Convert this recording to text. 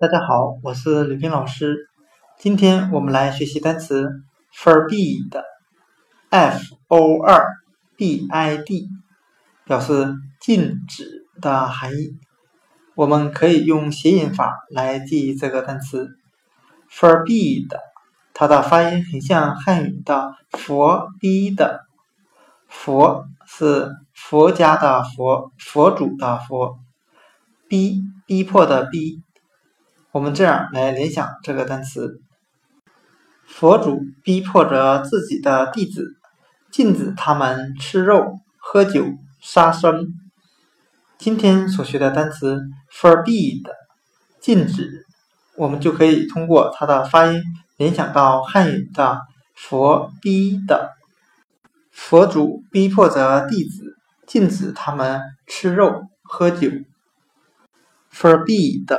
大家好，我是吕冰老师。今天我们来学习单词 forbid，f o r b i d，表示禁止的含义。我们可以用谐音法来记忆这个单词 forbid，它的发音很像汉语的佛逼的，佛是佛家的佛，佛祖的佛，逼逼迫的逼。我们这样来联想这个单词：佛祖逼迫着自己的弟子，禁止他们吃肉、喝酒、杀生。今天所学的单词 forbid，禁止，我们就可以通过它的发音联想到汉语的佛逼的。佛祖逼迫着弟子，禁止他们吃肉、喝酒。forbid。